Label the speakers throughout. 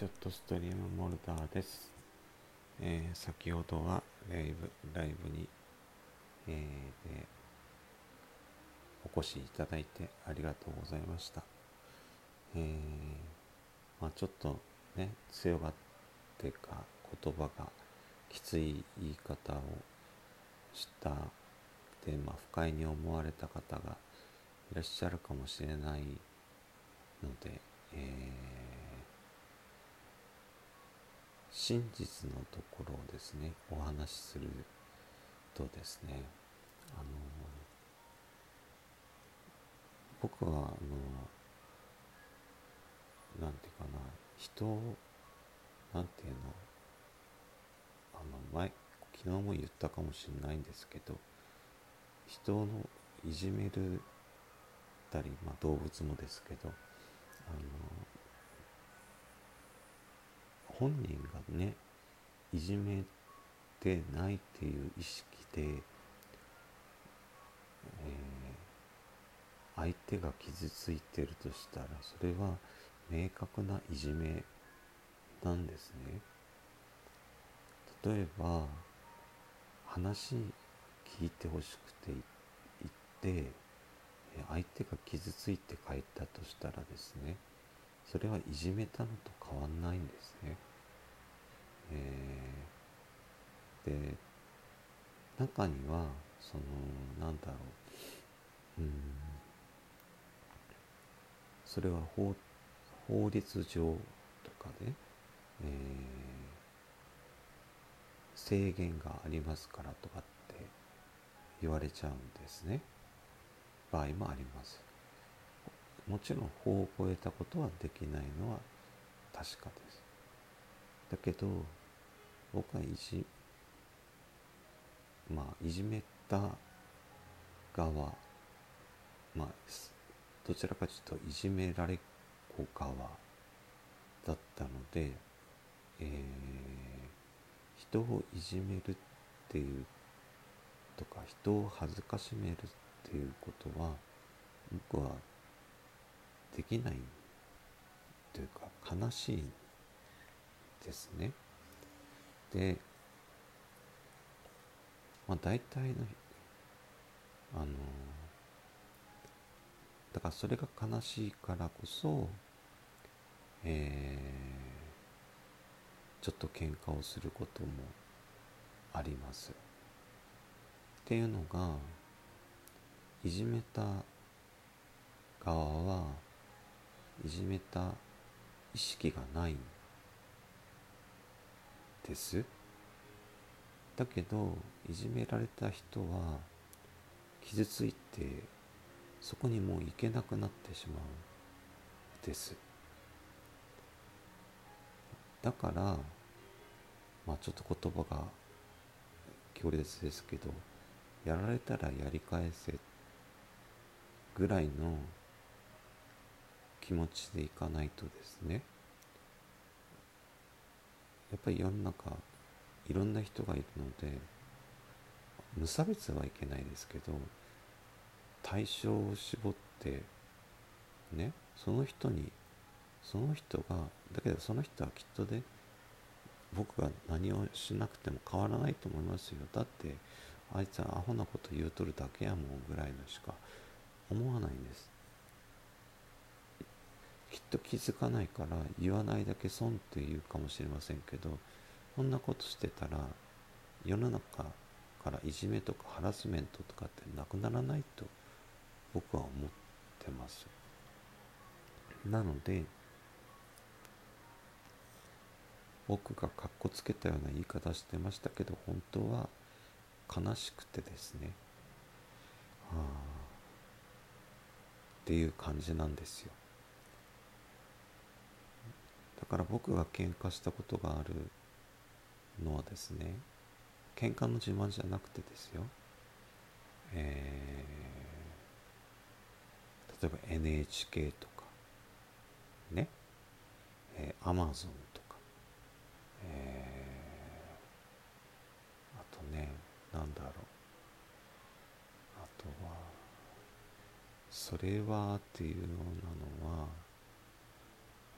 Speaker 1: ちょっとストリームモルダーです。えー先ほどはライブライブに、えーでお越しいただいてありがとうございました。えーまあ、ちょっとね、強がってか言葉がきつい言い方をしたで、まあ、不快に思われた方がいらっしゃるかもしれないので、えー真実のところをですねお話しするとですねあの僕はあのなんていうかな人をなんていうのあの前昨日も言ったかもしれないんですけど人のいじめるたり、まあ、動物もですけどあの本人がねいじめてないっていう意識で、えー相手が傷ついてるとしたらそれは明確ないじめなんですね。例えば話聞いてほしくて言って相手が傷ついて帰ったとしたらですねそれはいじめたのと変わんないんですね。えー。で中にはそのなんだろう。うん。それは法法律上とかで、えー制限がありますからとかって言われちゃうんですね。場合もあります。もちろん法を超えたことはできないのは確かです。だけど僕はいじまあいじめた側まあどちらかというといじめられっ子側だったので、えー人をいじめるっていうとか人を恥ずかしめるっていうことは僕はできないというか悲しいですね。で、まあ、大体のあのだからそれが悲しいからこそ、えーちょっと喧嘩をすることもあります。っていうのがいじめた側はいじめた意識がないんです。です。だけどいじめられた人は傷ついてそこにもう行けなくなってしまう。です。だからまあちょっと言葉が強烈ですけどやられたらやり返せぐらいの気持ちでいかないとですね。やっぱり世の中いろんな人がいるので無差別はいけないですけど対象を絞ってねその人にその人がだけどその人はきっとね僕が何をしなくても変わらないと思いますよ。だってあいつはアホなこと言うとるだけやもんぐらいのしか思わないんです。と気づかないから言わないだけ損って言うかもしれませんけどこんなことしてたら世の中からいじめとかハラスメントとかってなくならないと僕は思ってます。なので僕がかっこつけたような言い方してましたけど本当は悲しくてですね、はあ、っていう感じなんですよ。から僕が喧嘩したことがあるのはですね喧嘩の自慢じゃなくてですよ。えー、例えば NHK とかね、えー、Amazon とか。えー、あとねなんだろう。あとはそれはっていうようなのは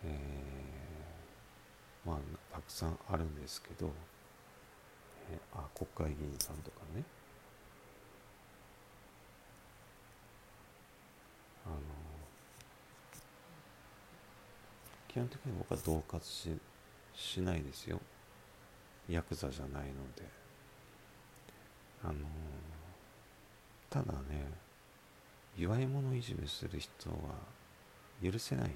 Speaker 1: えーまあたくさんあるんですけど、えー、あ国会議員さんとかね。あの基本的に僕は恫喝ししないですよ。ヤクザじゃないので。あのただね祝い物いじめする人は許せない。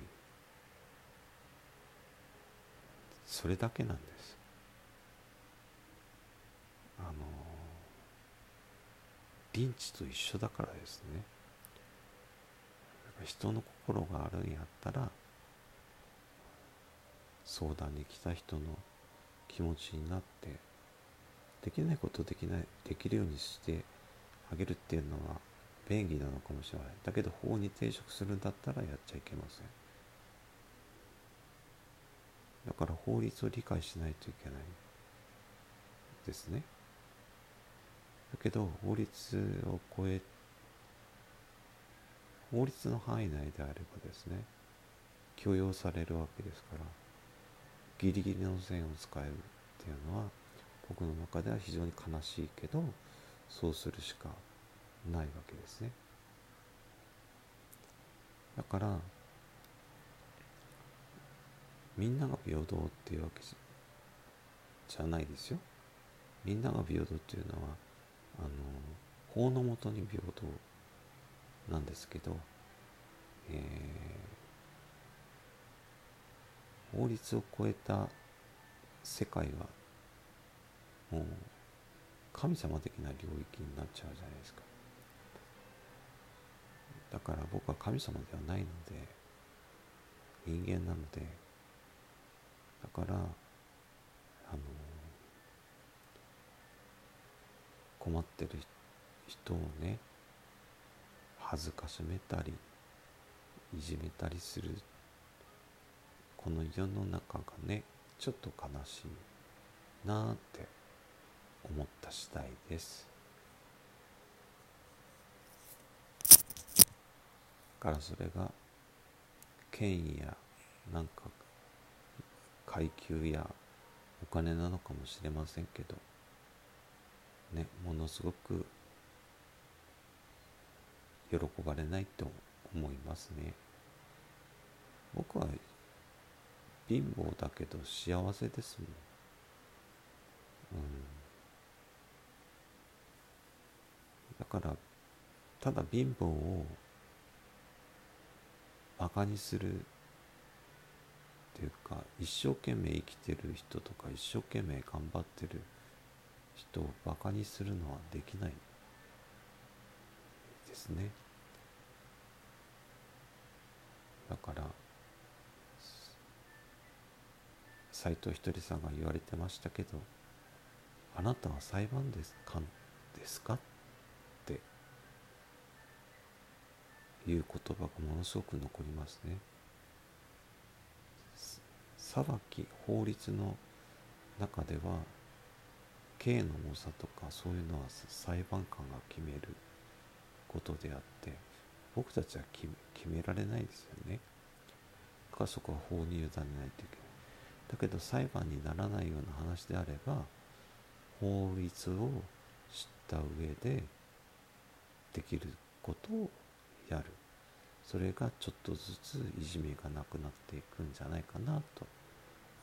Speaker 1: それだけなんです。あのリンチと一緒だからですね。人の心があるんやったら相談に来た人の気持ちになってできないことできないできるようにしてあげるっていうのは便利なのかもしれないだけど法に抵触するんだったらやっちゃいけません。だから法律を理解しないといけないですね。だけど法律を超え法律の範囲内であればですね許容されるわけですからギリギリの線を使えるっていうのは僕の中では非常に悲しいけどそうするしかないわけですね。だからみんなが平等っていうわけじゃないですよ。みんなが平等っていうのはあの法のもとに平等なんですけど、えー、法律を超えた世界はもう神様的な領域になっちゃうじゃないですか。だから僕は神様ではないので人間なのでだからあの困ってる人をね恥ずかしめたりいじめたりするこの世の中がねちょっと悲しいなあって思った次第です。からそれが権威やなんか階級やお金なのかもしれませんけどねものすごく喜ばれないと思いますね。僕は貧乏だけど幸せですもん、うん、だからただ貧乏をバカにするっていうか一生懸命生きてる人とか一生懸命頑張ってる人をバカにするのはできないですね。だから斎藤ひとりさんが言われてましたけどあなたは裁判ですか？ですか？っていう言葉がものすごく残りますね。裁き法律の中では刑の重さとかそういうのは裁判官が決めることであって僕たちは決められないですよね。だからそこは法に委ねないといけない。だけど裁判にならないような話であれば法律を知った上でできることをやる。それがちょっとずついじめがなくなっていくんじゃないかなと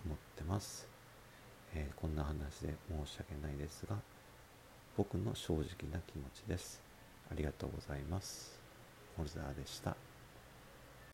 Speaker 1: 思ってます、えー、こんな話で申し訳ないですが僕の正直な気持ちです。ありがとうございます。モルザーでした。